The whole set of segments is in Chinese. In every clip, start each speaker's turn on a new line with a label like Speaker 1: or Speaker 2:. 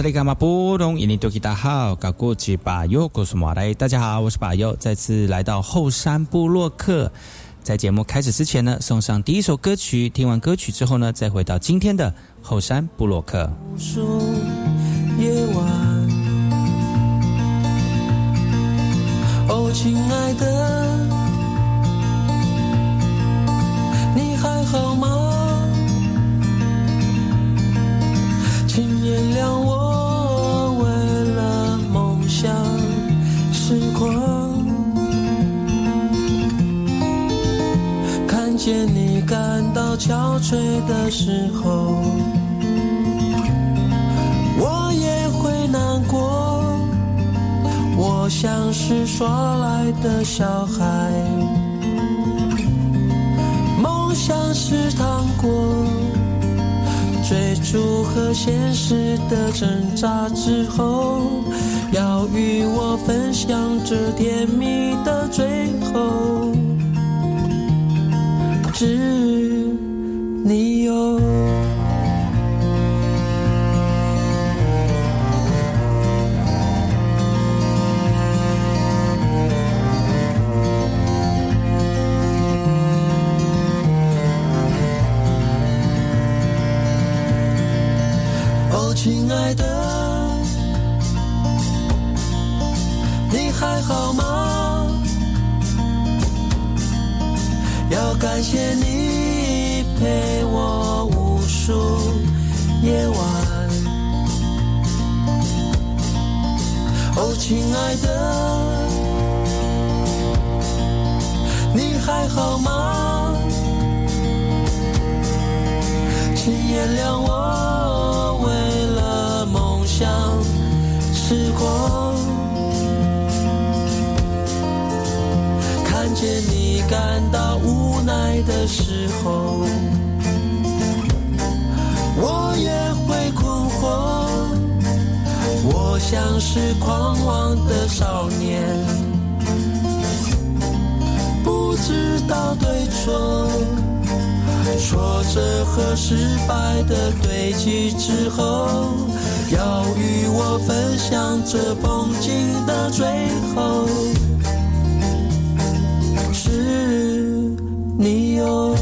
Speaker 1: 这里干嘛不懂？印尼多吉大好，搞过去把右告诉马来。大家好，我是把右，再次来到后山部落客。在节目开始之前呢，送上第一首歌曲。听完歌曲之后呢，再回到今天的后山部落客。
Speaker 2: 夜晚，哦，亲爱的，到憔悴的时候，我也会难过。我像是耍赖的小孩，梦想是糖果，追逐和现实的挣扎之后，要与我分享这甜蜜的最后。是像是狂妄的少年，不知道对错。挫折和失败的堆积之后，要与我分享这风景的最后。是你有，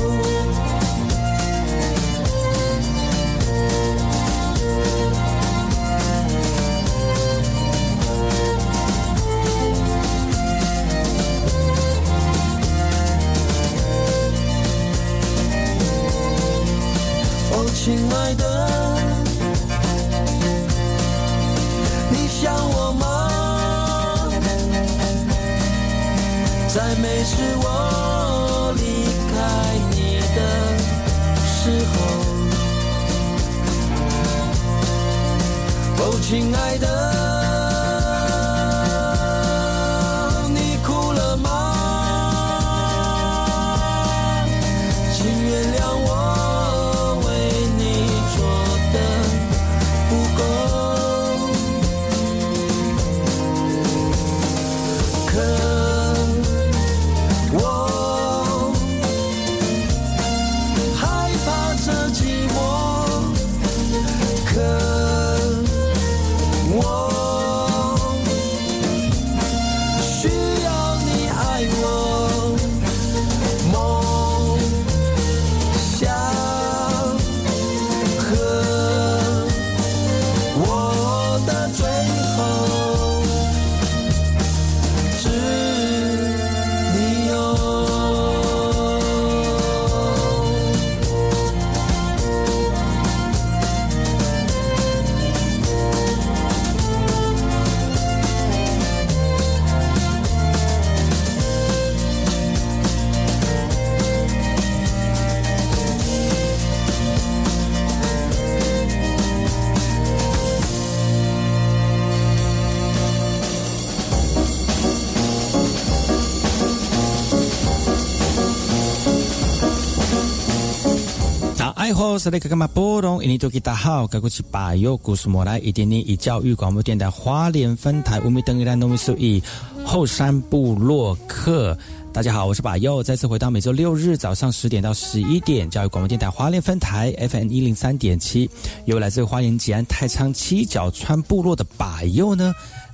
Speaker 2: 美是我离开你的时候。哦，亲爱的。
Speaker 3: 是那个嘛波动？印尼多吉大好，该过去把右故事莫来一点点以教育广播电台花莲分台五米等于兰农米数以后山部落客。大家好，我是把右，再次回到每周六日早上十点到十一点教育广播电台华联分台 FM 一零三点七，由来自花莲吉安太仓七角川部落的把右呢。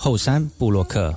Speaker 3: 后山布洛克。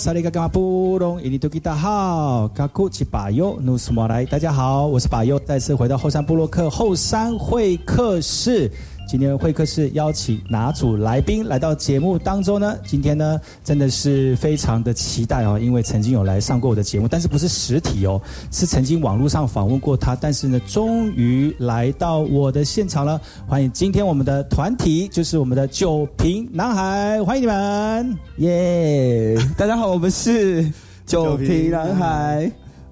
Speaker 4: 萨利嘎嘎布隆伊尼多吉大好，嘎库奇巴尤努斯莫来，大家好，我是巴尤，再次回到后山布洛克后山会客室。今天会客室邀请哪组来宾来到节目当中呢？今天呢，真的是非常的期待哦，因为曾经有来上过我的节目，但是不是实体哦，是曾经网络上访问过他，但是呢，终于来到我的现场了。欢迎今天我们的团体，就是我们的酒瓶男孩，欢迎你们。
Speaker 5: 耶大家好，我们是九
Speaker 6: 九
Speaker 5: 瓶
Speaker 6: 瓶
Speaker 5: 男孩。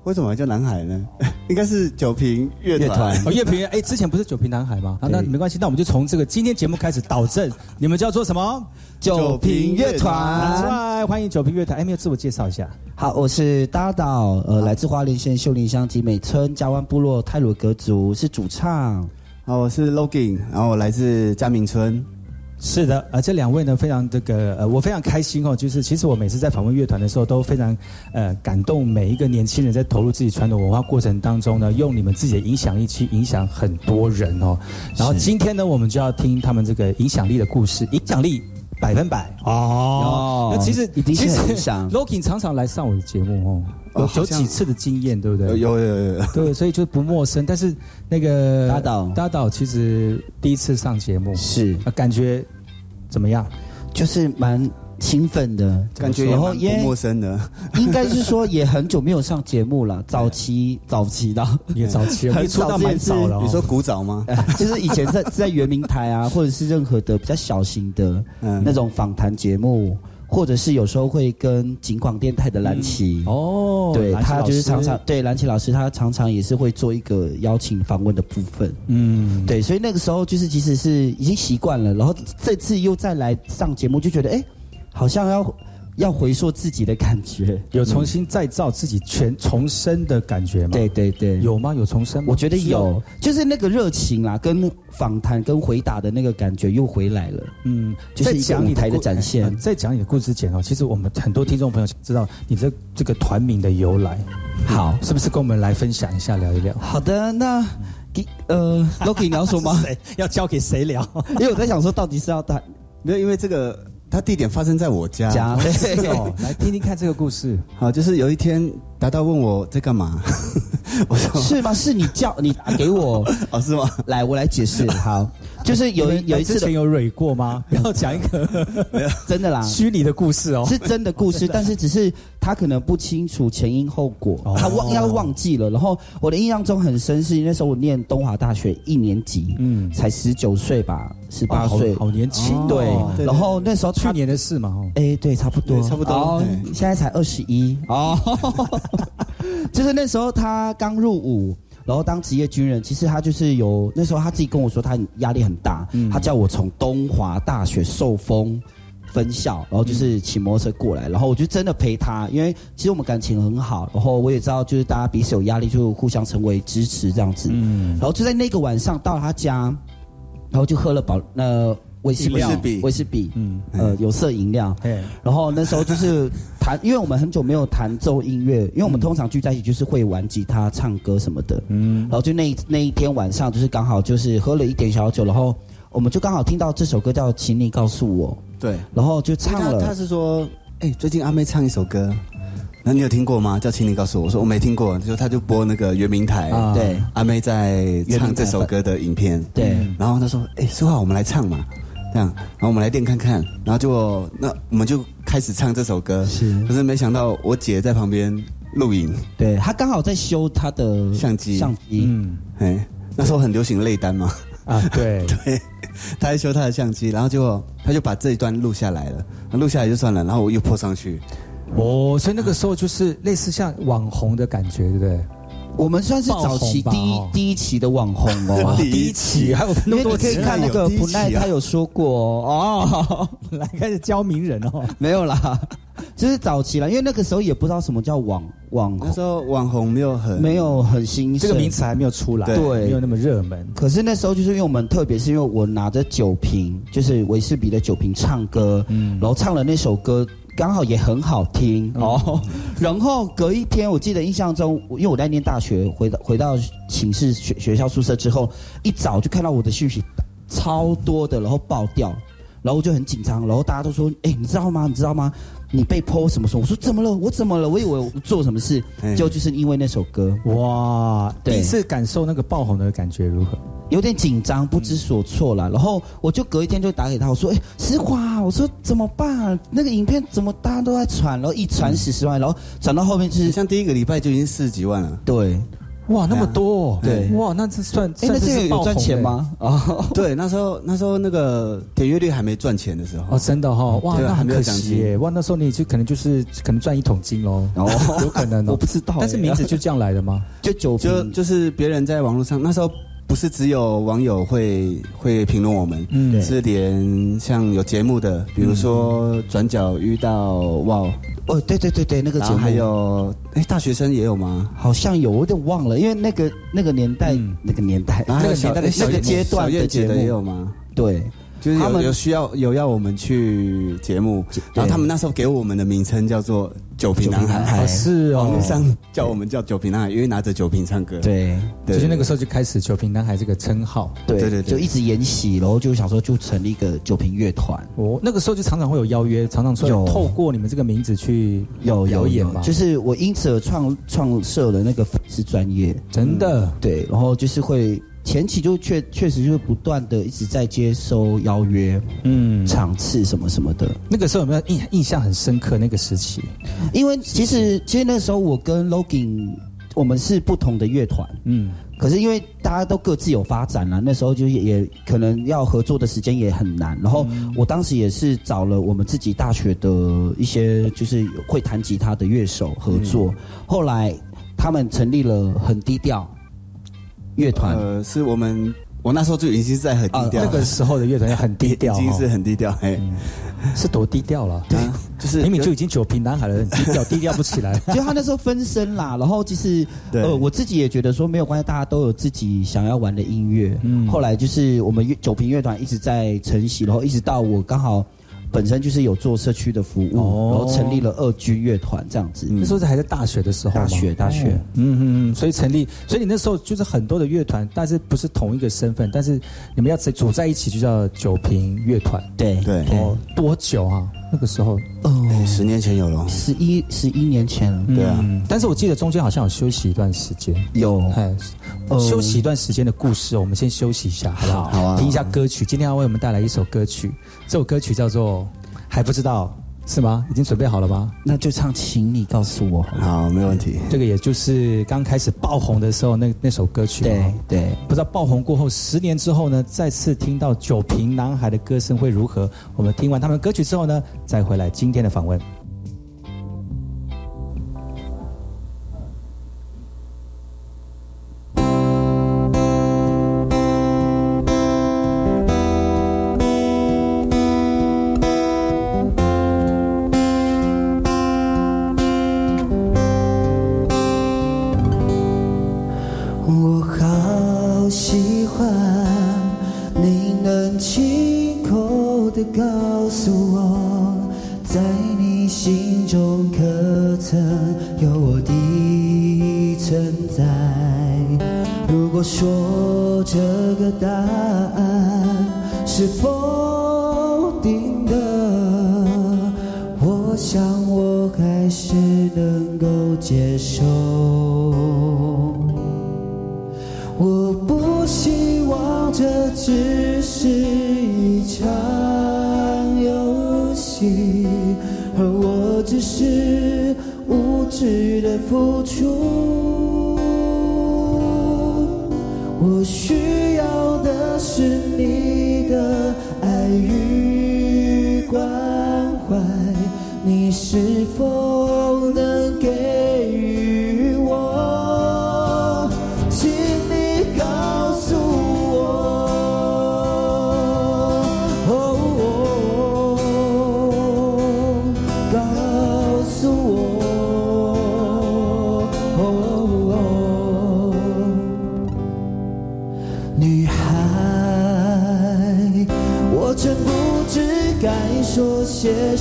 Speaker 6: 为什么叫南海呢？应该是九瓶乐
Speaker 5: 乐
Speaker 6: 团
Speaker 5: 团。
Speaker 4: 哦，乐评哎，之前不是九瓶南海吗？啊，那
Speaker 5: 对
Speaker 4: 没关系，那我们就从这个今天节目开始导正。你们叫做什么？
Speaker 5: 九瓶乐团，
Speaker 4: 来，欢迎九瓶乐团。哎，没有自我介绍一下。
Speaker 5: 好，我是搭岛，呃，来自花莲县秀林乡集美村加湾部落泰鲁格族，是主唱。
Speaker 6: 好，我是 Logan，然后我来自嘉明村。
Speaker 4: 是的，呃，这两位呢，非常这个呃，我非常开心哦。就是其实我每次在访问乐团的时候，都非常呃感动每一个年轻人在投入自己传统文化过程当中呢，用你们自己的影响力去影响很多人哦。然后今天呢，我们就要听他们这个影响力的故事，影响力百分百哦
Speaker 5: 哦。
Speaker 4: 那其实其实
Speaker 5: 很影响
Speaker 4: Logan 常常来上我的节目哦，有有几次的经验，对不对？
Speaker 6: 有有有有有，
Speaker 4: 对，所以就不陌生。但是那个
Speaker 5: 搭档
Speaker 4: 搭档其实第一次上节目，
Speaker 5: 是，
Speaker 4: 啊，感觉怎么样？
Speaker 5: 就是蛮兴奋的，
Speaker 6: 感觉
Speaker 5: 然后也
Speaker 6: 陌生的。
Speaker 5: 应该是说也很久没有上节目了，早期早期的，
Speaker 4: 也早期了，
Speaker 5: 很
Speaker 4: 你出道蛮早了、哦。
Speaker 6: 你说古早吗？
Speaker 5: 就是以前在在圆明台啊，或者是任何的比较小型的
Speaker 6: 嗯
Speaker 5: 那种访谈节目，或者是有时候会跟景广电台的蓝旗。
Speaker 4: 哦，
Speaker 5: 对他就是常常对蓝旗老师，他常常也是会做一个邀请访问的部分。
Speaker 4: 嗯，
Speaker 5: 对，所以那个时候就是其实是已经习惯了，然后这次又再来上节目，就觉得哎，好像要要回溯自己的感觉。
Speaker 4: 有重新再造自己全重生的感觉吗？
Speaker 5: 对，对对，
Speaker 4: 有吗？有重生吗？
Speaker 5: 我觉得
Speaker 4: 是
Speaker 5: 有，就是那个热情啦，跟访谈跟回答的那个感觉又回来了。
Speaker 4: 嗯，
Speaker 5: 就是一个
Speaker 4: 在讲你
Speaker 5: 舞台的展现
Speaker 4: 呃在讲你的故事之前哦，其实我们很多听众朋友想知道你这这个团名的由来，
Speaker 5: 好，
Speaker 4: 是不是跟我们来分享一下，聊一聊？
Speaker 5: 好的，那给呃，Loki 你要说吗？
Speaker 4: 要交给谁聊？
Speaker 5: 因为我在想说，到底是要带
Speaker 6: 没有，因为这个它地点发生在我家。
Speaker 5: 家
Speaker 4: 来听听看这个故事。
Speaker 6: 好，就是有一天达达问我在干嘛，我说
Speaker 5: 是吗？是你叫你打给我
Speaker 6: 哦是吗？
Speaker 5: 来，我来解释。好，就是有一有一次
Speaker 4: 之前有蕊过吗？不 要讲一个
Speaker 5: 真的啦，
Speaker 4: 虚拟的故事哦。
Speaker 5: 是真的故事，但是只是他可能不清楚前因后果，
Speaker 4: 哦
Speaker 5: 他忘要忘记了。然后我的印象中很深，是那时候我念东华大学一年级，
Speaker 4: 嗯
Speaker 5: 才十九岁吧，十八岁，
Speaker 4: 好年轻哦。
Speaker 5: 对
Speaker 6: 对。
Speaker 5: 然后那时候
Speaker 4: 去年的事嘛，哦。
Speaker 5: 哎，对，差不多，
Speaker 6: 差不多
Speaker 5: 哦现在才二十一哦，就是那时候他刚入伍。然后当职业军人，其实他就是有那时候他自己跟我说，他压力很大，
Speaker 4: 嗯
Speaker 5: 他叫我从东华大学受封分校，然后就是骑摩托车过来，然后我就真的陪他，因为其实我们感情很好，然后我也知道就是大家彼此有压力，就互相成为支持这样子。
Speaker 4: 嗯
Speaker 5: 然后就在那个晚上到他家，然后就喝了保呃威士
Speaker 6: 饮料威士比
Speaker 5: 威士比，
Speaker 4: 嗯，
Speaker 5: 呃有色饮料，
Speaker 4: 嘿，
Speaker 5: 然后那时候就是 弹，因为我们很久没有弹奏音乐，因为我们通常聚在一起就是会玩吉他、唱歌什么的。
Speaker 4: 嗯。
Speaker 5: 然后就那一那一天晚上，就是刚好就是喝了一点小酒，然后我们就刚好听到这首歌叫《请你告诉我》，
Speaker 6: 对，
Speaker 5: 然后就唱
Speaker 6: 了。他。是说，哎，最近阿妹唱一首歌，那你有听过吗？叫请你告诉我。我说我没听过，就他就播那个圆明台，
Speaker 4: 啊。
Speaker 5: 对。
Speaker 6: 阿妹在唱这首歌的影片，
Speaker 5: 对，
Speaker 6: 然后他说：“哎、说好我们来唱嘛，这样，然后我们来练看看。”然后就那我们就开始唱这首歌，
Speaker 5: 是。
Speaker 6: 可是没想到我姐在旁边录影，
Speaker 5: 对她刚好在修她的
Speaker 6: 相机。
Speaker 5: 相机，
Speaker 4: 嗯。
Speaker 6: 哎，那时候很流行泪单嘛，
Speaker 4: 啊，对，
Speaker 6: 对，她在修她的相机，然后就她就把这一段录下来了，那录下来就算了，然后我又泼上去，
Speaker 4: 哦，所以那个时候就是类似像网红的感觉，对不对？
Speaker 5: 我们算是早期第一第一期的网红哦。
Speaker 6: 第一
Speaker 4: 期还有那么多
Speaker 5: 因为你可以看那个
Speaker 6: 有第一期啊
Speaker 5: 普奈，他有说过哦，
Speaker 4: 来开始教名人哦。
Speaker 5: 没有啦，就是早期了，因为那个时候也不知道什么叫网网红，
Speaker 6: 那时候网红没有很
Speaker 5: 没有很兴盛
Speaker 4: 这个名。词还没有出来，
Speaker 5: 对
Speaker 4: 没有那么热门。
Speaker 5: 可是那时候就是因为我们特别是因为我拿着酒瓶，就是维士比的酒瓶唱歌，
Speaker 4: 嗯
Speaker 5: 然后唱了那首歌，刚好也很好听哦。然后隔一天，我记得印象中，因为我在念大学，回到回到寝室学学校宿舍之后，一早就看到我的讯息超多的，然后爆掉，然后我就很紧张，然后大家都说：“哎，你知道吗？你知道吗？你被泼什么什么？”我说：“怎么了？我怎么了？我以为我做什么事，
Speaker 6: 哎
Speaker 5: 就就是因为那首歌。”
Speaker 4: 哇，第一次感受那个爆红的感觉如何？
Speaker 5: 有点紧张，不知所措了。然后我就隔一天就打给他，我说：“哎、实华，我说怎么办？那个影片怎么大家都在传？然后一传十十万，然后传到后面就是
Speaker 6: 像第一个礼拜就已经四十几万了。
Speaker 5: 对，
Speaker 4: 哇，那么多哦，
Speaker 5: 对。
Speaker 4: 哇，那这算
Speaker 5: 哎、那这个有赚？钱吗？啊，
Speaker 6: 对，那时候那时候那个点阅率还没赚钱的时候。
Speaker 4: 哦，，真的哈、哦，哇，那很可惜耶，哇，那时候你就可能就是可能赚一桶金喽，
Speaker 5: 哦。
Speaker 4: 有可能哦，
Speaker 5: 我不知道
Speaker 4: 但是名字就这样来的吗？
Speaker 5: 就酒
Speaker 6: 就就是别人在网络上那时候。不是只有网友会会评论我们，
Speaker 4: 嗯。
Speaker 6: 是连像有节目的，比如说转角遇到哇，
Speaker 5: 哦，对对对对，那个节目
Speaker 6: 然后还有哎大学生也有吗？
Speaker 5: 好像有，我有点忘了，因为那个那个年代、
Speaker 4: 嗯
Speaker 5: 那个年代
Speaker 6: 然后还有小
Speaker 4: 那个年代的
Speaker 6: 小
Speaker 5: 那个阶段的
Speaker 6: 小燕姐的
Speaker 5: 节目
Speaker 6: 也有吗？
Speaker 5: 对，
Speaker 6: 就是
Speaker 5: 他们
Speaker 6: 有有需要有要我们去节目，然后他们那时候给我们的名称叫做“酒瓶男孩”，
Speaker 5: 哎
Speaker 4: 哦，是哦。
Speaker 6: 网络，上叫我们叫“酒瓶男孩”，因为拿着酒瓶唱歌。
Speaker 5: 对。
Speaker 6: 对，
Speaker 4: 就是那个时候就开始“酒瓶男孩”这个称号。
Speaker 5: 对
Speaker 6: 对对对。
Speaker 5: 就一直沿袭，然后就想说就成立一个酒瓶乐团。
Speaker 4: 哦，那个时候就常常会有邀约，常常说
Speaker 5: 有。
Speaker 4: 透过你们这个名字去
Speaker 5: 有有有，
Speaker 4: 表演嘛，
Speaker 5: 就是我因此而创创设了那个粉丝专业，
Speaker 4: 真的？
Speaker 5: 对，然后就是会前期就确确实就是不断的一直在接收邀约、
Speaker 4: 嗯，
Speaker 5: 场次什么什么的。
Speaker 4: 那个时候有没有印印象很深刻那个时期？
Speaker 5: 因为其实其实那时候我跟 Logan 我们是不同的乐团，
Speaker 4: 嗯，
Speaker 5: 可是因为大家都各自有发展了，那时候就也也可能要合作的时间也很难。然后我当时也是找了我们自己大学的一些就是会弹吉他的乐手合作，后来他们成立了很低调乐团。
Speaker 6: 呃，是我们我那时候就已经是在很低调了，
Speaker 4: 那个时候的乐团很低调
Speaker 6: 已经是
Speaker 4: 哦，
Speaker 6: 很低调，哎，
Speaker 4: 是多低调了。
Speaker 6: 对，就是
Speaker 4: 明明就已经九瓶男孩了，很低调，低调不起来。
Speaker 5: 就他那时候分身啦，然后就是
Speaker 6: 对
Speaker 5: 呃，我自己也觉得说没有关系，大家都有自己想要玩的音乐。
Speaker 4: 嗯
Speaker 5: 后来就是我们乐酒瓶乐团一直在承袭，然后一直到我刚好本身就是有做社区的服务，
Speaker 4: 哦
Speaker 5: 然后成立了二军乐团这样子。
Speaker 4: 那时候是还在大学的时候，
Speaker 5: 大学大学
Speaker 4: 哦嗯嗯嗯，所以成立，所以你那时候就是很多的乐团，但是不是同一个身份，但是你们要组在一起，就叫酒瓶乐团。
Speaker 5: 对
Speaker 6: 对
Speaker 4: 哦，多久啊？那个时候，
Speaker 5: 哦，
Speaker 6: 哎十年前有了，
Speaker 5: 十一十一年前了。
Speaker 6: 对啊。
Speaker 4: 嗯，但是我记得中间好像有休息一段时间。
Speaker 5: 有。
Speaker 4: 哎，
Speaker 5: 呃
Speaker 4: 休息一段时间的故事，我们先休息一下，好不好？
Speaker 5: 好啊。
Speaker 4: 听一下歌曲。今天要为我们带来一首歌曲，这首歌曲叫做还不知道是吗？已经准备好了吗？
Speaker 5: 那就唱，请你告诉我。
Speaker 6: 好，没问题。
Speaker 4: 这个也就是刚开始爆红的时候那那首歌曲。
Speaker 5: 对对，
Speaker 4: 不知道爆红过后十年之后呢，再次听到酒瓶男孩的歌声会如何？我们听完他们歌曲之后呢，再回来今天的访问。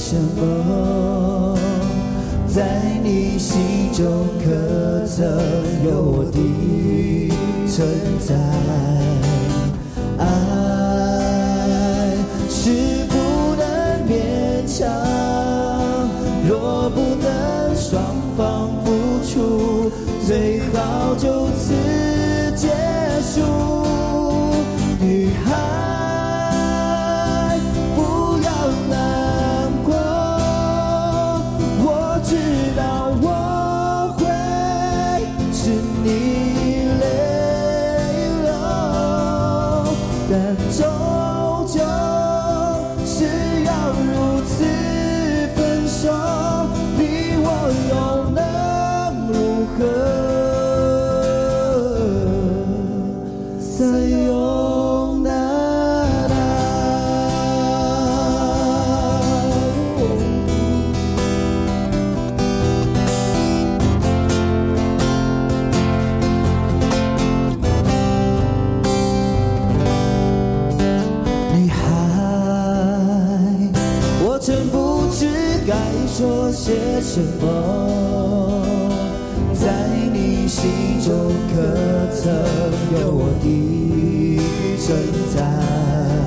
Speaker 5: 什么，在你心中可曾有我的存在？有我的存在？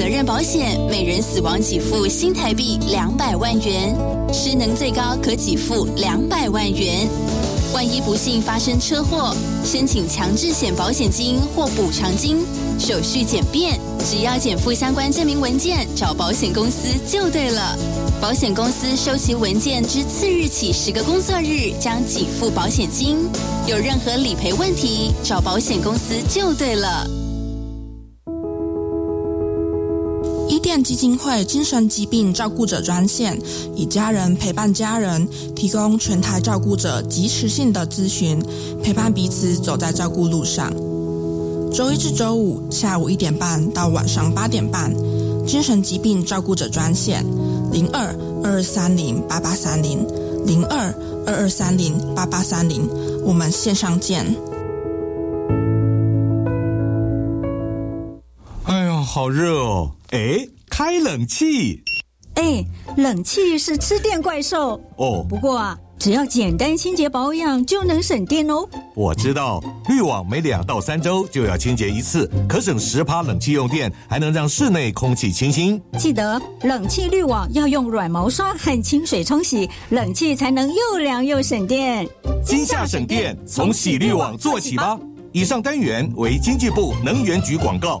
Speaker 7: 责任保险每人死亡给付新台币两百万元，失能最高可给付两百万元。万一不幸发生车祸，申请强制险保险金或补偿金，手续简便，只要减负相关证明文件，找保险公司就对了。保险公司收齐文件之次日起十个工作日将给付保险金。有任何理赔问题，找保险公司就对了。
Speaker 8: 电基金会精神疾病照顾者专线，以家人陪伴家人，提供全台照顾者及时性的咨询，陪伴彼此走在照顾路上。周一至周五下午一点半到晚上八点半，精神疾病照顾者专线零二二二三零八八三零零二二二三零八八三零，我们线上见。
Speaker 9: 好热哦！哎，开冷气
Speaker 10: 哎，冷气是吃电怪兽
Speaker 9: 哦。
Speaker 10: 不过啊，只要简单清洁保养就能省电哦。
Speaker 9: 我知道，滤网每两到三周就要清洁一次，可省十趴冷气用电，还能让室内空气清新。
Speaker 10: 记得冷气滤网要用软毛刷和清水冲洗，冷气才能又凉又省电。
Speaker 9: 今夏省电，从洗滤网做起吧。以上单元为经济部能源局广告。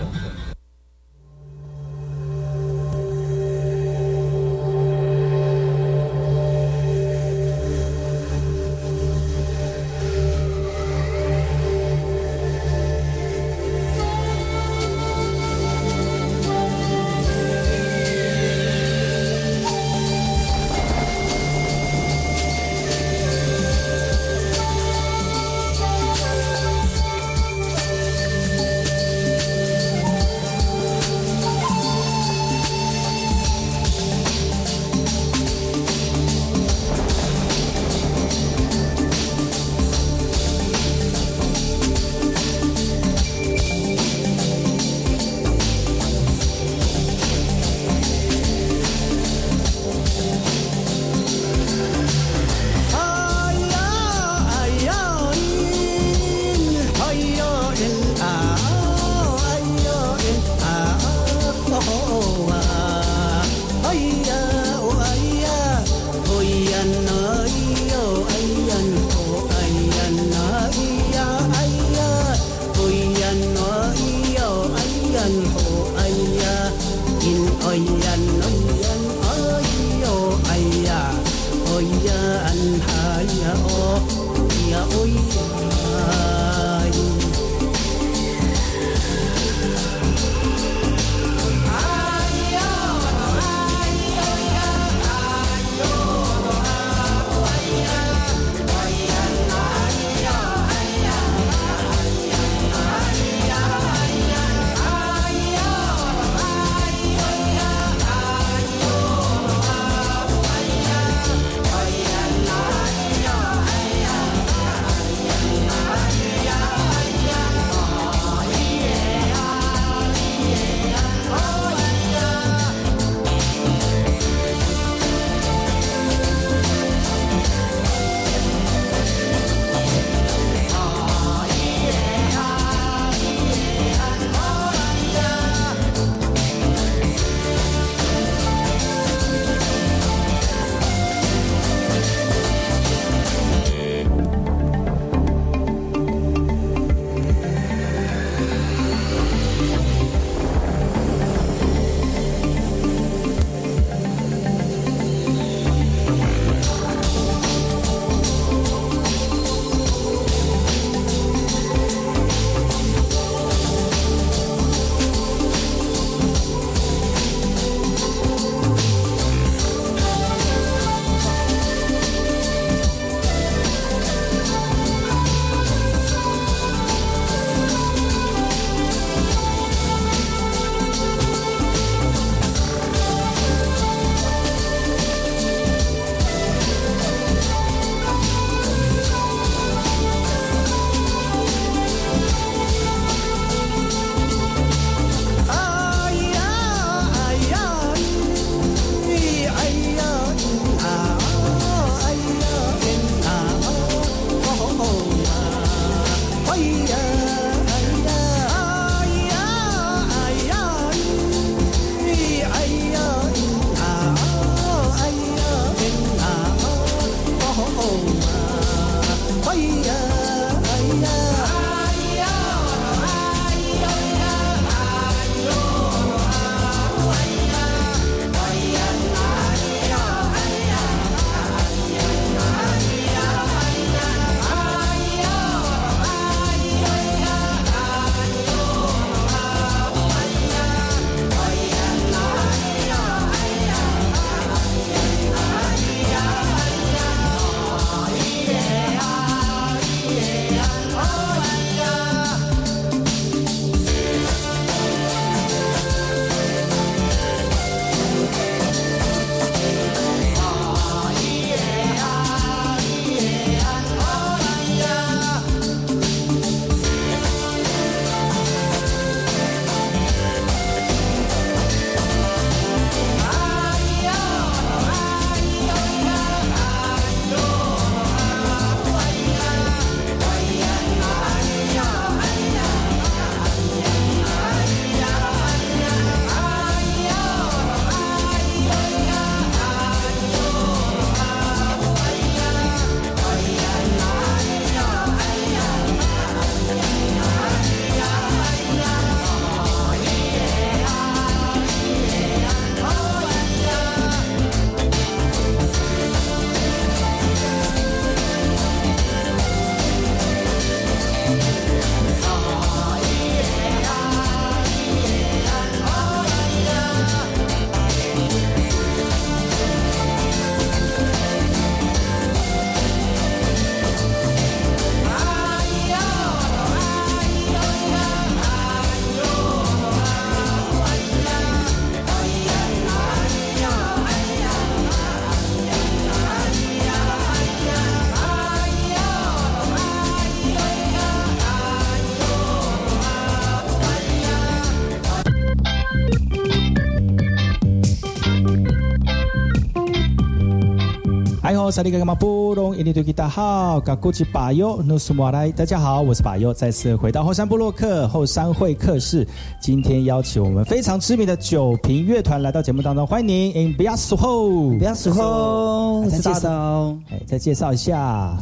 Speaker 4: 萨利格干嘛布隆印尼对吉大好，嘎古吉巴尤努苏马来，大家好，我是巴尤，再次回到后山部落客后山会客室，今天邀请我们非常知名的酒瓶乐团来到节目当中，欢迎您，In 不要疏忽，
Speaker 5: 不要死后，我是大刀，
Speaker 4: 哎，再介绍一下。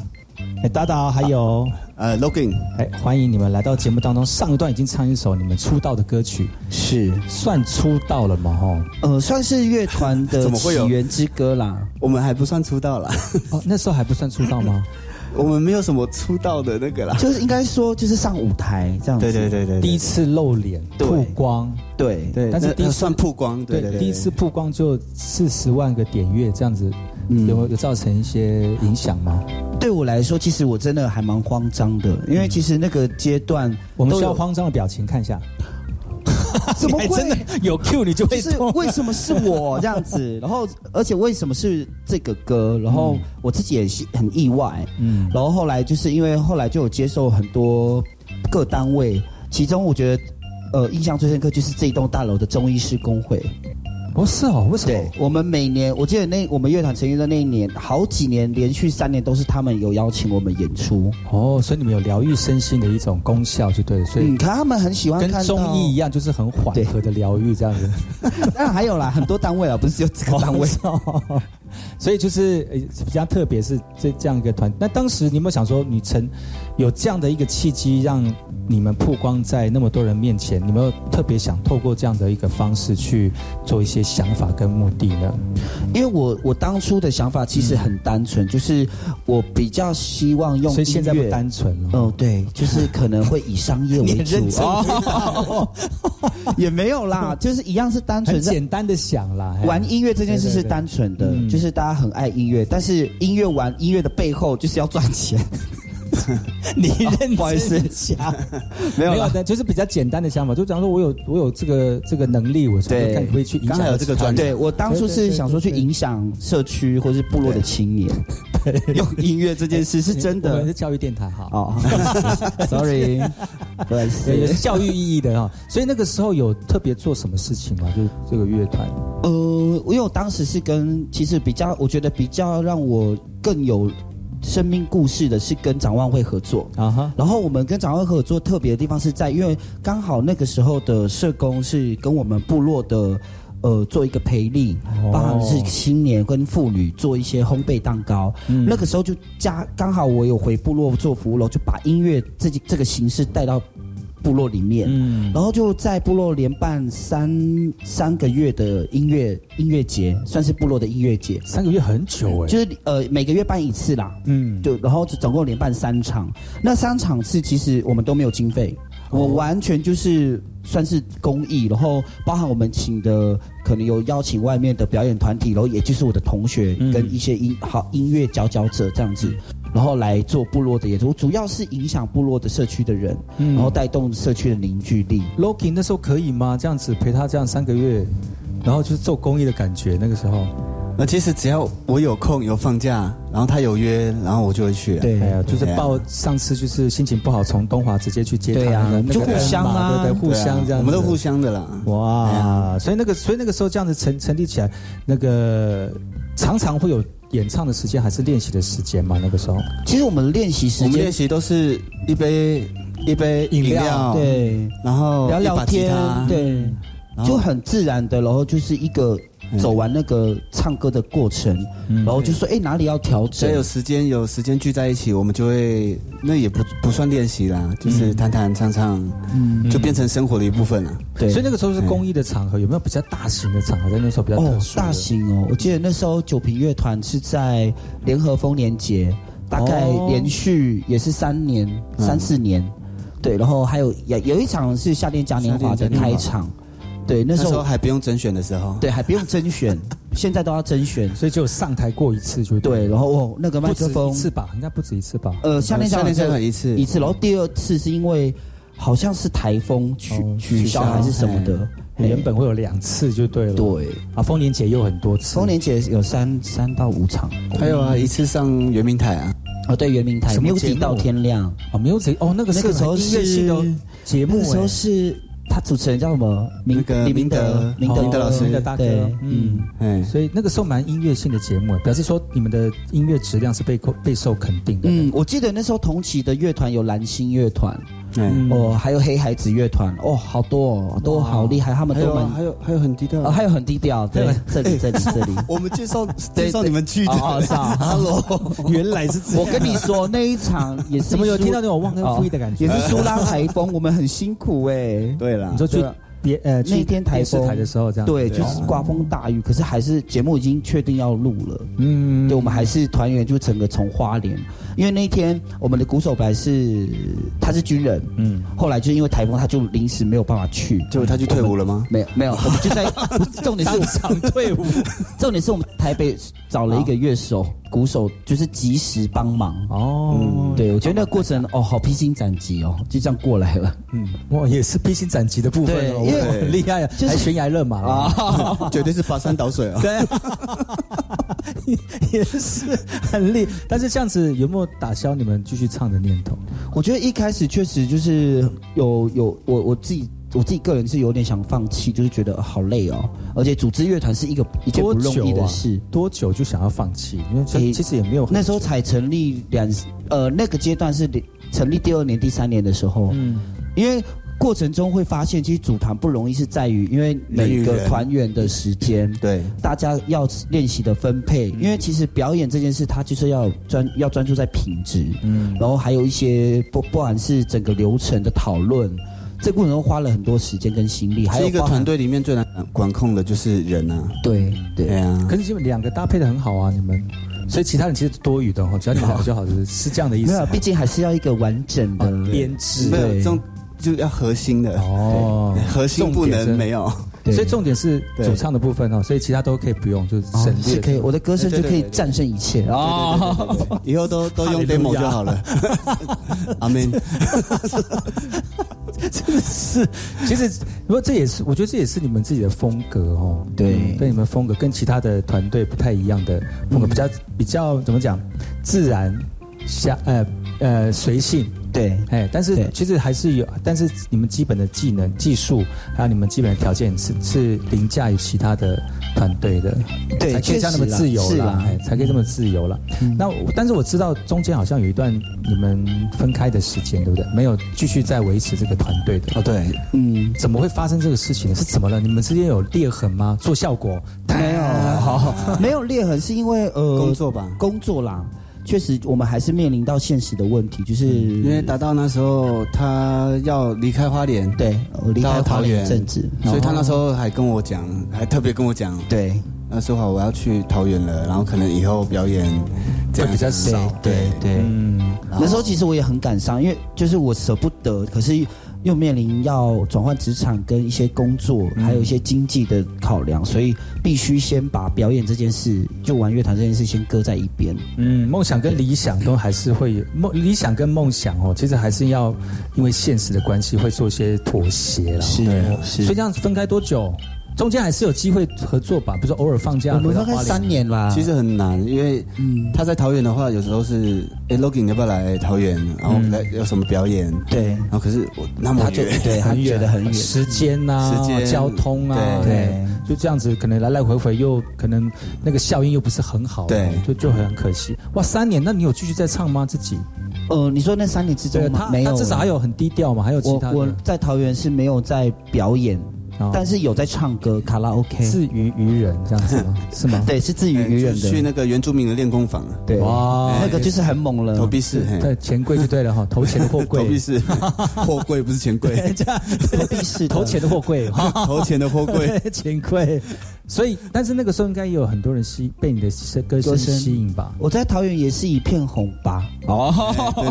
Speaker 4: 哎，大导还有
Speaker 6: 呃，Logan，
Speaker 4: 哎，欢迎你们来到节目当中。上一段已经唱一首你们出道的歌曲，
Speaker 5: 是
Speaker 4: 算出道了吗？哦，
Speaker 5: 呃，算是乐团的 起源之歌啦。
Speaker 6: 我们还不算出道啦。
Speaker 4: 哦，那时候还不算出道吗？
Speaker 6: 我们没有什么出道的那个啦，
Speaker 5: 就是应该说就是上舞台这样子。
Speaker 6: 对对对对，
Speaker 4: 第一次露脸曝光，
Speaker 5: 对
Speaker 6: 对，
Speaker 4: 但是第一
Speaker 6: 算曝光，对对，
Speaker 4: 第一次曝光就四十万个点阅这样子。有有造成一些影响吗？
Speaker 5: 对我来说，其实我真的还蛮慌张的，因为其实那个阶段，
Speaker 4: 我们需要慌张的表情看一下。
Speaker 5: 怎么会
Speaker 4: 真的有 Q 你就会
Speaker 5: 是为什么是我这样子？然后而且为什么是这个歌？然后我自己也是很意外。嗯，然后后来就是因为后来就有接受很多各单位，其中我觉得呃印象最深刻就是这一栋大楼的中医师工会。
Speaker 4: 哦，是哦，为什么？
Speaker 5: 对，我们每年，我记得那我们乐团成立的那一年，好几年连续三年都是他们有邀请我们演出。
Speaker 4: 哦，所以你们有疗愈身心的一种功效，就对。所以
Speaker 5: 你看他们很喜欢
Speaker 4: 跟中医一样，就是很缓和的疗愈这样子。
Speaker 5: 当然还有啦，很多单位啊，不是只有这个单位。
Speaker 4: 所以就是比较特别是这这样一个团。那当时你有没有想说，你曾有这样的一个契机，让你们曝光在那么多人面前？你没有特别想透过这样的一个方式去做一些想法跟目的呢？
Speaker 5: 因为我我当初的想法其实很单纯，就是我比较希望用，
Speaker 4: 所以现在不单纯了。
Speaker 5: 哦，对，就是可能会以商业为主
Speaker 4: 哦，
Speaker 5: 也没有啦，就是一样是单纯
Speaker 4: 简单的想啦。
Speaker 5: 玩音乐这件事是单纯的，就是是大家很爱音乐，但是音乐玩音乐的背后就是要赚钱。
Speaker 4: 你认
Speaker 5: 不好意思
Speaker 4: 想，
Speaker 5: 没有
Speaker 4: 的，就是比较简单的想法。就假如说我有我有这个这个能力，我
Speaker 5: 对
Speaker 4: 看可以去影响
Speaker 6: 这个专
Speaker 5: 对我当初是想说去影响社区或是部落的青年，用音乐这件事是真的。
Speaker 4: 是教育电台哈。
Speaker 5: 哦，sorry，不好意思，
Speaker 4: 也是教育意义的哈。所以那个时候有特别做什么事情吗？就是这个乐团。
Speaker 5: 呃，因为我当时是跟其实比较，我觉得比较让我更有。生命故事的是跟展望会合作。啊哈，然后我们跟展望会合作特别的地方是在，因为刚好那个时候的社工是跟我们部落的呃做一个培力，包含是青年跟妇女做一些烘焙蛋糕，那个时候就加刚好我有回部落做服务了，就把音乐这这个形式带到。部落里面，嗯，然后就在部落连办三三个月的音乐音乐节，算是部落的音乐节。
Speaker 4: 三个月很久哎，
Speaker 5: 就是呃每个月办一次啦，嗯，就然后总共连办三场。那三场次其实我们都没有经费，我完全就是算是公益，然后包含我们请的可能有邀请外面的表演团体，然后也就是我的同学跟一些音好音乐佼佼者这样子。然后来做部落的演出，主要是影响部落的社区的人，然后带动社区的凝聚力。
Speaker 4: Loki 那时候可以吗？这样子陪他这样三个月，然后就是做公益的感觉。那个时候，
Speaker 6: 那其实只要我有空有放假，然后他有约，然后我就会去。
Speaker 5: 对，
Speaker 4: 就是报上次就是心情不好，从东华直接去接他。
Speaker 5: 对啊，就互相啊，
Speaker 4: 对对，互相这样。
Speaker 6: 我们都互相的啦。
Speaker 4: 哇，所以那个所以那个时候这样子成成立起来，那个常常会有。演唱的时间还是练习的时间吗？那个时候，
Speaker 5: 其实我们练习时间，
Speaker 6: 我们练习都是一杯一杯饮料，
Speaker 5: 对，
Speaker 6: 然后
Speaker 5: 聊聊天，对，就很自然的，然后就是一个。走完那个唱歌的过程，然后就说：“哎，哪里要调整？”
Speaker 6: 只要有时间，有时间聚在一起，我们就会那也不不算练习啦，就是弹弹唱唱，嗯，就变成生活的一部分了。
Speaker 4: 对，所以那个时候是公益的场合，有没有比较大型的场合？在那时候比较特殊。
Speaker 5: 大型哦，我记得那时候九平乐团是在联合丰年节，大概连续也是三年、三四年，对，然后还有有有一场是夏天嘉年华的开场。对，那时候
Speaker 6: 还不用甄选的时候，
Speaker 5: 对，还不用甄选，现在都要甄选，
Speaker 4: 所以就上台过一次就
Speaker 5: 对。然后哦，那个麦克风。
Speaker 4: 一次吧，应该不止一次吧？
Speaker 5: 呃，夏天夏天
Speaker 6: 夏一次。
Speaker 5: 一次，然后第二次是因为好像是台风取取消还是什么的，
Speaker 4: 原本会有两次就对了。
Speaker 5: 对。
Speaker 4: 啊，丰年节又很多次，
Speaker 5: 丰年节有三三到五场，
Speaker 6: 还有啊，一次上圆明台啊，
Speaker 5: 哦对，圆明台 music 到天亮。
Speaker 4: 哦，music 哦，那个那个
Speaker 5: 时候
Speaker 4: 是节目，
Speaker 5: 那时候是。他主持人叫什么？明
Speaker 6: 那个
Speaker 5: 李明德，
Speaker 6: 明德老师。
Speaker 4: 明德大哥，嗯，
Speaker 6: 哎，
Speaker 4: 所以那个时候蛮音乐性的节目，表示说你们的音乐质量是被备受肯定的。
Speaker 5: 嗯，我记得那时候同期的乐团有蓝星乐团，
Speaker 6: 哎，
Speaker 5: 哦，还有黑孩子乐团，哦，好多哦，都好厉害，他们都蛮
Speaker 6: 还有还有很低调
Speaker 5: 哦，，还有很低调，对，这里这里这里。
Speaker 6: 我们介绍
Speaker 5: 对
Speaker 6: 介绍你们去的。
Speaker 5: 哦哦是啊
Speaker 6: ，Hello，
Speaker 4: 原来是这样。
Speaker 5: 我跟你说，那一场也是
Speaker 4: 怎么有听到那种忘恩负义的感觉？
Speaker 5: 也是苏拉台风，我们很辛苦哎。
Speaker 6: 对了
Speaker 4: 你，说去别呃
Speaker 5: 那天台风。
Speaker 4: 台的时候这样，
Speaker 5: 对，就是刮风大雨，可是还是节目已经确定要录了。
Speaker 4: 嗯。
Speaker 5: 对，我们还是团员，就整个从花莲，因为那一天我们的鼓手本来是他是军人，
Speaker 4: 嗯
Speaker 5: 后来就因为台风，他就临时没有办法去。
Speaker 6: 就他去退伍了吗？
Speaker 5: 没有没有，我们就在重点是
Speaker 4: 想退伍
Speaker 5: 重点是我们台北找了一个乐手、鼓手，就是及时帮忙。
Speaker 4: 哦，嗯
Speaker 5: 对，我觉得那个过程哦，好披荆斩棘哦，就这样过来了。
Speaker 4: 嗯，哇，也是披荆斩棘的部分哦，
Speaker 5: 因为
Speaker 4: 哇很厉害啊，
Speaker 5: 就是
Speaker 4: 还悬崖勒马啊，
Speaker 6: 绝对是跋山倒水啊！
Speaker 4: 对，也是很厉。但是这样子有没有打消你们继续唱的念头？
Speaker 5: 我觉得一开始确实就是有有我我自己我自己个人是有点想放弃，就是觉得呃好累哦，而且组织乐团是一个一件不容易的事。？
Speaker 4: 多久就想要放弃？因为其实也没有很
Speaker 5: 那时候才成立两呃那个阶段是成立第二年第三年的时候，
Speaker 4: 嗯
Speaker 5: 因为过程中会发现，其实组团不容易是在于，因为每个团员的时间，
Speaker 6: 对，
Speaker 5: 大家要练习的分配，因为其实表演这件事，它就是要专要专注在品质，
Speaker 4: 嗯。
Speaker 5: 然后还有一些不不管是整个流程的讨论，这过程中花了很多时间跟心力，还
Speaker 6: 有一个团队里面最难管控的就是人啊。
Speaker 5: 对对。
Speaker 6: 对啊。
Speaker 4: 可，是你们两个搭配的很好啊，你们，所以其他人其实多余的哦，只要你们两个就好，是是这样的意思。吗。
Speaker 5: 没有，毕竟还是要一个完整的
Speaker 4: 啊编制。
Speaker 5: 对
Speaker 6: 没有这种就要核心的，
Speaker 4: 哦
Speaker 6: 核心不
Speaker 4: 重点是
Speaker 6: 能没有。
Speaker 4: 所以重点是主唱的部分哦，所以其他都可以不用，就是
Speaker 5: 哦
Speaker 4: 省略。
Speaker 5: 是可以，我的歌声就可以战胜一切哦！
Speaker 6: 以后都都用 demo 就好了。阿门。
Speaker 4: 真的是，其实不过这也是，我觉得这也是你们自己的风格哦。
Speaker 5: 对
Speaker 4: 嗯跟你们风格跟其他的团队不太一样的风格，比较比较怎么讲，自然、下呃呃随性。
Speaker 5: 对，
Speaker 4: 哎，但是其实还是有，但是你们基本的技能、技术，还有你们基本的条件是是凌驾于其他的团队的，
Speaker 5: 对
Speaker 4: 才可以这样那么自由啦，哎，才可以这么自由了。那但是我知道中间好像有一段你们分开的时间，对不对？没有继续再维持这个团队的。
Speaker 6: 哦，对，
Speaker 5: 嗯，
Speaker 4: 怎么会发生这个事情呢？是怎么了？你们之间有裂痕吗？做效果？
Speaker 5: 没有，好，没有裂痕，是因为呃
Speaker 6: 工作吧，
Speaker 5: 工作啦，确实我们还是面临到现实的问题，就是
Speaker 6: 因为达到那时候他要离开花莲，
Speaker 5: 对我离开
Speaker 6: 桃园
Speaker 5: 一阵子，
Speaker 6: 所以他那时候还跟我讲，还特别跟我讲，
Speaker 5: 对。
Speaker 6: 那说好我要去桃园了，然后可能以后表演
Speaker 4: 会比较少。
Speaker 5: 对对，
Speaker 4: 嗯，
Speaker 5: 那时候其实我也很感伤，因为就是我舍不得，可是又面临要转换职场跟一些工作，还有一些经济的考量，所以必须先把表演这件事，就玩乐团这件事先搁在一边。
Speaker 4: 嗯，梦想跟理想都还是会有梦，理想跟梦想哦，其实还是要因为现实的关系会做一些妥协啦。
Speaker 5: 是是
Speaker 4: 所以这样子分开多久？中间还是有机会合作吧，比如说偶尔放假
Speaker 5: 我们大概三年吧，
Speaker 6: 其实很难，因为
Speaker 5: 嗯，
Speaker 6: 他在桃园的话，有时候是哎，Logan 你要不要来桃园？然后
Speaker 4: 嗯
Speaker 6: 来有什么表演？
Speaker 5: 对，
Speaker 6: 然后可是我那么
Speaker 5: 他就
Speaker 6: 远，
Speaker 5: 对他觉得很远，
Speaker 4: 时间呐、
Speaker 6: 时间
Speaker 4: 交通啊，
Speaker 6: 对
Speaker 5: 对
Speaker 4: 就这样子，可能来来回回又可能那个效应又不是很好，
Speaker 6: 对
Speaker 4: 就就很可惜。哇，三年，那你有继续在唱吗？自己？
Speaker 5: 呃，你说那三年之中
Speaker 4: 他，
Speaker 5: 吗没有，
Speaker 4: 他至少还有很低调嘛，还有其
Speaker 5: 我我。在桃园是没有在表演，
Speaker 4: 哦。
Speaker 5: 但是有在唱歌卡拉 OK，
Speaker 4: 自娱娱人这样子吗？是吗？
Speaker 5: 对，是自娱
Speaker 6: 哎
Speaker 5: 于人的，
Speaker 6: 去那个原住民的练功房，
Speaker 5: 对，
Speaker 4: 哇。
Speaker 5: 那个就是很猛了，
Speaker 6: 投币式，
Speaker 4: 对，钱柜就对了哈，投钱的货柜，
Speaker 6: 投币式，货柜不是钱柜，
Speaker 5: 投币式
Speaker 4: 投钱的货柜，哈，
Speaker 6: 投钱的货柜。
Speaker 4: 钱柜。所以，但是那个时候应该也有很多人吸被你的歌声
Speaker 5: 歌声
Speaker 4: 吸引吧？
Speaker 5: 我在桃园也是一片红吧，哦，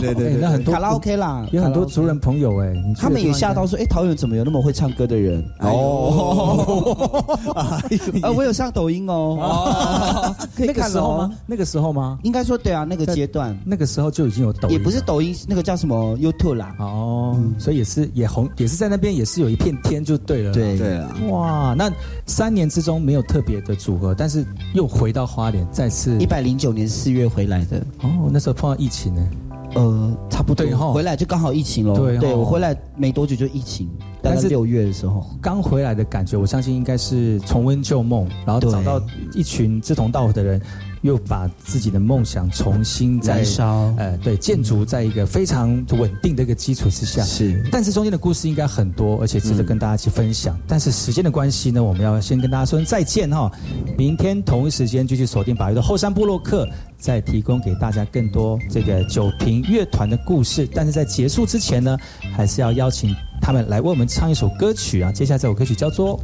Speaker 6: 对对对
Speaker 4: 那很多
Speaker 5: 卡拉 OK 啦，
Speaker 4: 有很多族人朋友哎，
Speaker 5: 他们也吓到说，哎，桃园怎么有那么会唱歌的人？哦，啊，我有上抖音哦，可以
Speaker 4: 那个时候吗？？那个时候吗？
Speaker 5: 应该说对啊，那个阶段。
Speaker 4: 那个时候就已经有抖音，
Speaker 5: 也不是抖音，那个叫什么 YouTube 啦，
Speaker 4: 哦，所以也是也红，也是在那边也是有一片天就对了。，
Speaker 5: 对。
Speaker 6: 对啊，
Speaker 4: 哇，那三年之中没有特别的组合，但是又回到花莲，再次
Speaker 5: 一百零九年四月回来的，
Speaker 4: 哦，那时候碰到疫情呢，
Speaker 11: 呃，差不多。回来就刚好疫情喽。
Speaker 4: 对对
Speaker 11: 我回来没多久就疫情，大概
Speaker 4: 但是
Speaker 11: 六月的时候。
Speaker 4: 刚回来的感觉，我相信应该是重温旧梦，然后找到一群志同道合的人，又把自己的梦想重新在
Speaker 11: 燃烧
Speaker 4: 呃，对，建筑在一个非常稳定的一个基础之下。
Speaker 11: 是，
Speaker 4: 但是中间的故事应该很多，而且值得跟大家一起分享。但是时间的关系呢，我们要先跟大家说声再见哈。明天同一时间继续锁定把月的后山部落客，再提供给大家更多这个九平乐团的故事。但是在结束之前呢，还是要邀请他们来为我们唱一首歌曲啊。接下来这首歌曲叫做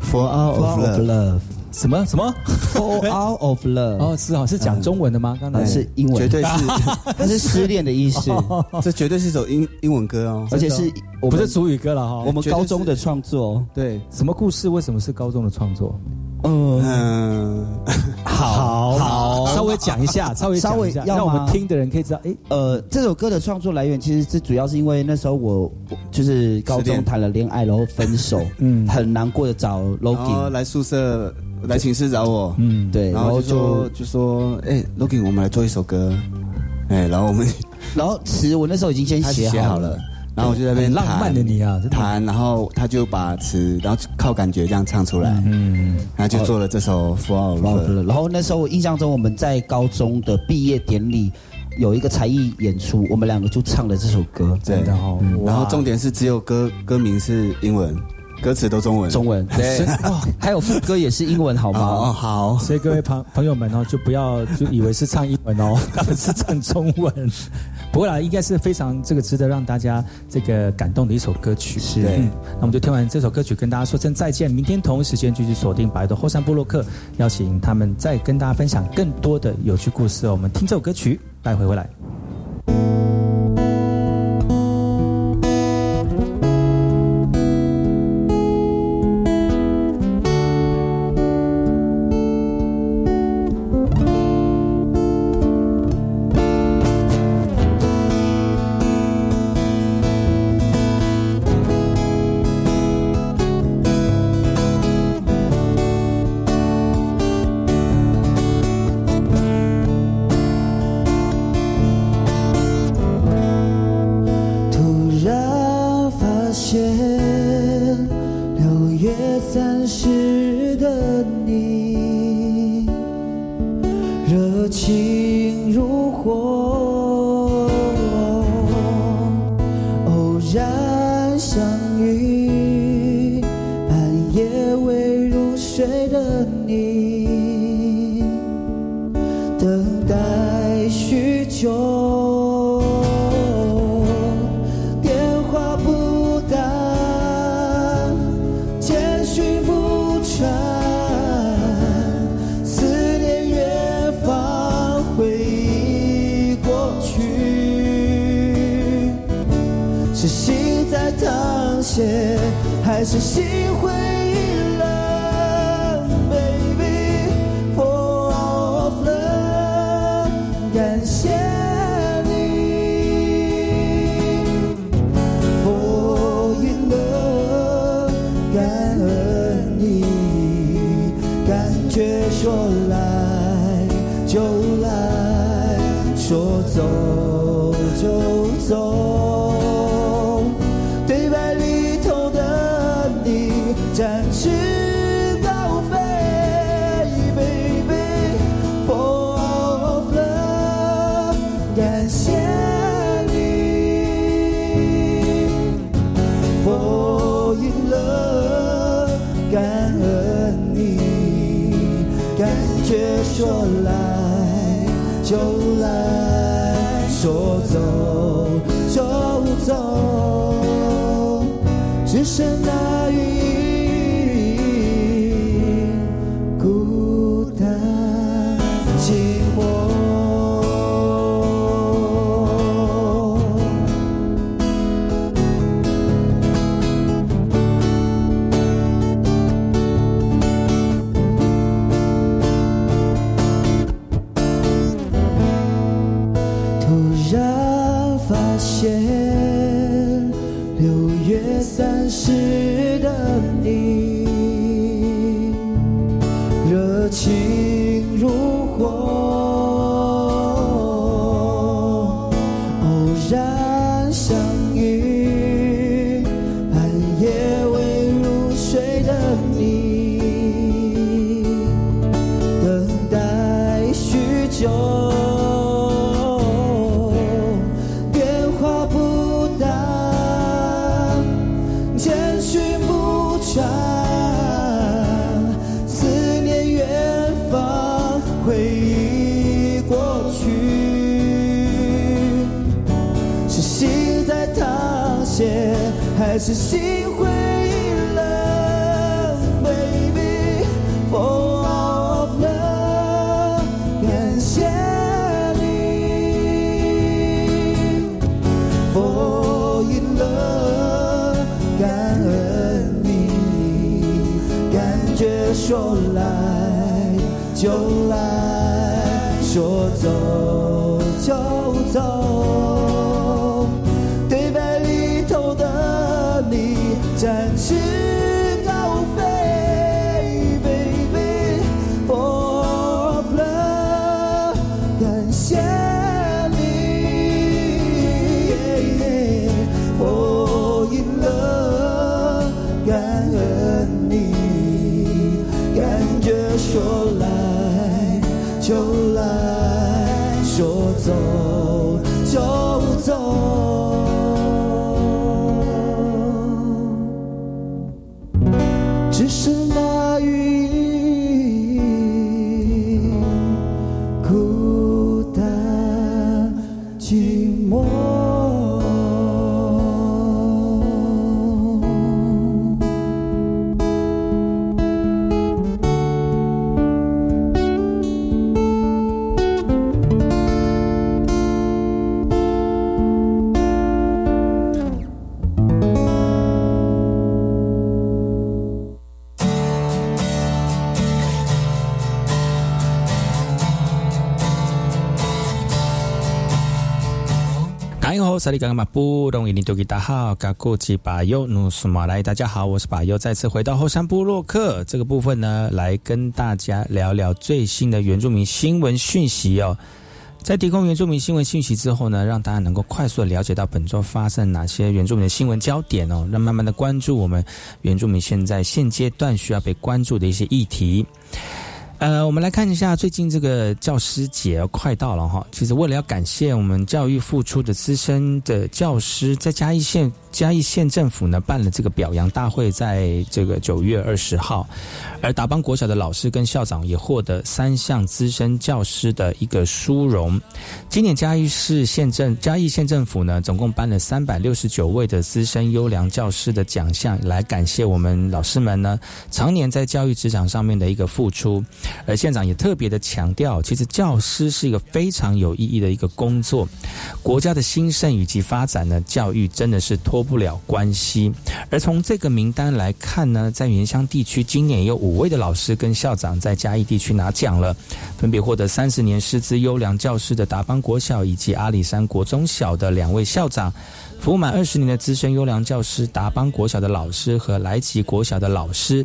Speaker 6: For All of
Speaker 11: Love，love,
Speaker 4: 什么什么
Speaker 11: ？fall out of love。
Speaker 4: 哦，是哦，是讲中文的吗？刚才。
Speaker 11: 是英文，
Speaker 6: 绝对是，
Speaker 11: 它是失恋的意思，
Speaker 6: 这绝对是一首英英文歌哦，
Speaker 11: 而且是我们
Speaker 4: 不是主语歌了哈。
Speaker 11: 我们高中的创作。
Speaker 6: 对，
Speaker 4: 什么故事？为什么是高中的创作？
Speaker 11: 嗯，
Speaker 6: 嗯，
Speaker 11: 好好。
Speaker 4: 稍微讲一下，稍微讲一下，
Speaker 11: 稍微
Speaker 4: 让我们听的人可以知道。哎，
Speaker 11: 呃，这首歌的创作来源其实是主要是因为那时候我我就是高中谈了恋爱，然后分手，
Speaker 4: 嗯。
Speaker 11: 很难过的找 Logan，
Speaker 6: 来宿舍来寝室找我，
Speaker 4: 嗯，
Speaker 11: 对，
Speaker 6: 然后就说就说，哎，Logan，我们来做一首歌，哎，然后我们
Speaker 11: 然后词我那时候已经先写好了。
Speaker 6: 然后我就在那边
Speaker 4: 浪漫的你啊，
Speaker 6: 弹，然后他就把词，然后靠感觉这样唱出来，
Speaker 4: 嗯，
Speaker 6: 然后就做了这首《For Love》。
Speaker 11: 然后那时候我印象中我们在高中的毕业典礼有一个才艺演出，我们两个就唱了这首歌，
Speaker 6: 对
Speaker 4: 真的哦。
Speaker 6: 然后重点是只有歌歌名是英文，歌词都中文。
Speaker 11: 中文，对，还有副歌也是英文，好
Speaker 6: 吗哦？好，
Speaker 4: 所以各位朋朋友们哦，就不要就以为是唱英文哦，他 们是唱中文。不过啦，应该是非常这个值得让大家这个感动的一首歌曲。
Speaker 11: 是
Speaker 4: 嗯，那我们就听完这首歌曲，跟大家说声再见。明天同一时间继续锁定白的后山部落客，邀请他们再跟大家分享更多的有趣故事哦。我们听这首歌曲，待会回来。
Speaker 5: 是心在淌血，还是心灰意冷？Baby, for all of love，感谢你，for in love，感恩你，感觉说来就来，说走来，
Speaker 1: 萨利嘎马布隆伊尼多吉达好，嘎古吉巴尤努苏马来，大家好，我是巴尤，再次回到后山部落客这个部分呢，来跟大家聊聊最新的原住民新闻讯息哦。在提供原住民新闻讯息之后呢，让大家能够快速的了解到本周发生哪些原住民的新闻焦点哦，让慢慢的关注我们原住民现在现阶段需要被关注的一些议题。呃，我们来看一下最近这个教师节快到了哈。其实为了要感谢我们教育付出的资深的教师，在嘉义县嘉义县政府呢办了这个表扬大会，在这个九月二十号，而达邦国小的老师跟校长也获得三项资深教师的一个殊荣。今年嘉义市县政嘉义县政府呢，总共颁了三百六十九位的资深优良教师的奖项，来感谢我们老师们呢常年在教育职场上面的一个付出。而县长也特别的强调，其实教师是一个非常有意义的一个工作，国家的兴盛以及发展呢，教育真的是脱不了关系。而从这个名单来看呢，在原乡地区今年有五位的老师跟校长在嘉义地区拿奖了，分别获得三十年师资优良教师的达邦国小以及阿里山国中小的两位校长。服务满二十年的资深优良教师达邦国小的老师和来吉国小的老师，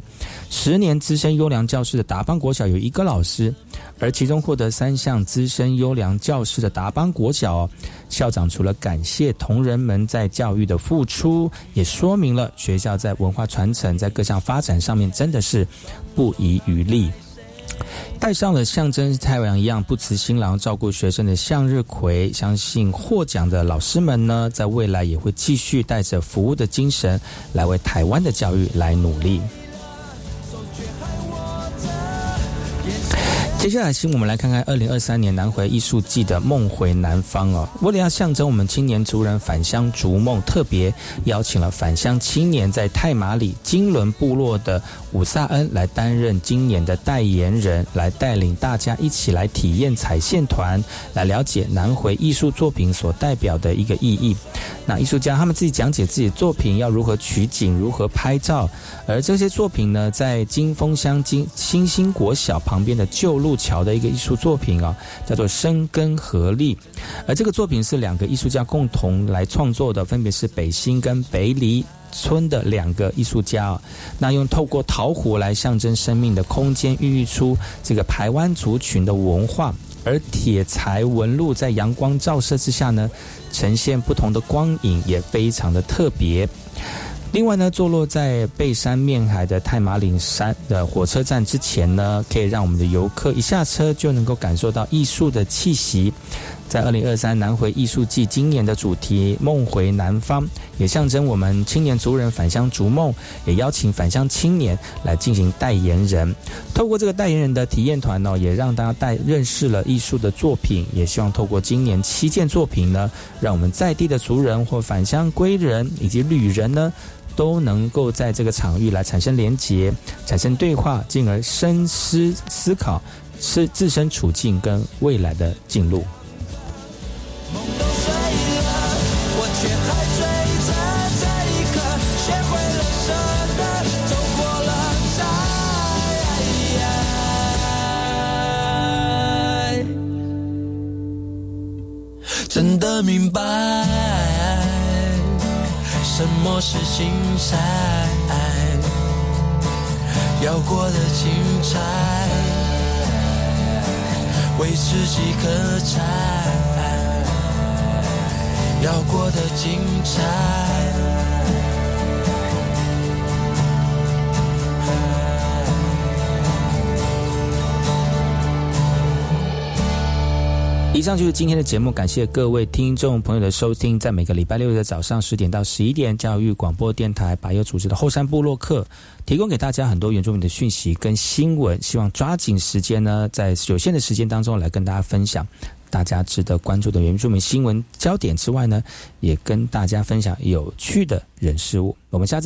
Speaker 1: 十年资深优良教师的达邦国小有一个老师，而其中获得三项资深优良教师的达邦国小校长，除了感谢同仁们在教育的付出，也说明了学校在文化传承、在各项发展上面真的是不遗余力。戴上了象征太阳一样不辞辛劳照顾学生的向日葵，相信获奖的老师们呢，在未来也会继续带着服务的精神，来为台湾的教育来努力。接下来，请我们来看看二零二三年南回艺术季的梦回南方哦。为了要象征我们青年族人返乡逐梦，特别邀请了返乡青年在太马里金轮部落的武萨恩来担任今年的代言人，来带领大家一起来体验彩线团，来了解南回艺术作品所代表的一个意义。那艺术家他们自己讲解自己的作品要如何取景、如何拍照，而这些作品呢，在金峰乡金新兴国小旁边的旧路路桥的一个艺术作品啊，叫做生根合力。而这个作品是两个艺术家共同来创作的，分别是北新跟北里村的两个艺术家。那用透过陶壶来象征生命的空间，孕育出这个台湾族群的文化。而铁材纹路在阳光照射之下呢，呈现不同的光影，也非常的特别。另外呢，坐落在背山面海的太马岭山的火车站之前呢，可以让我们的游客一下车就能够感受到艺术的气息。在二零二三南回艺术季今年的主题“梦回南方”，也象征我们青年族人返乡逐梦，也邀请返乡青年来进行代言人。透过这个代言人的体验团呢，也让大家带认识了艺术的作品，也希望透过今年七件作品呢，让我们在地的族人或返乡归人以及旅人呢。都能够在这个场域来产生连结、产生对话，进而深思思考是自身处境跟未来的进路。
Speaker 2: 真的明白什么是精彩，要过得精彩，为自己喝彩，要过得精彩。
Speaker 1: 以上就是今天的节目，感谢各位听众朋友的收听。在每个礼拜六的早上十点到十一点，教育广播电台百优组织的后山部落客，提供给大家很多原住民的讯息跟新闻，希望抓紧时间呢，在有限的时间当中来跟大家分享大家值得关注的原住民新闻焦点之外呢，也跟大家分享有趣的人事物。我们下次再。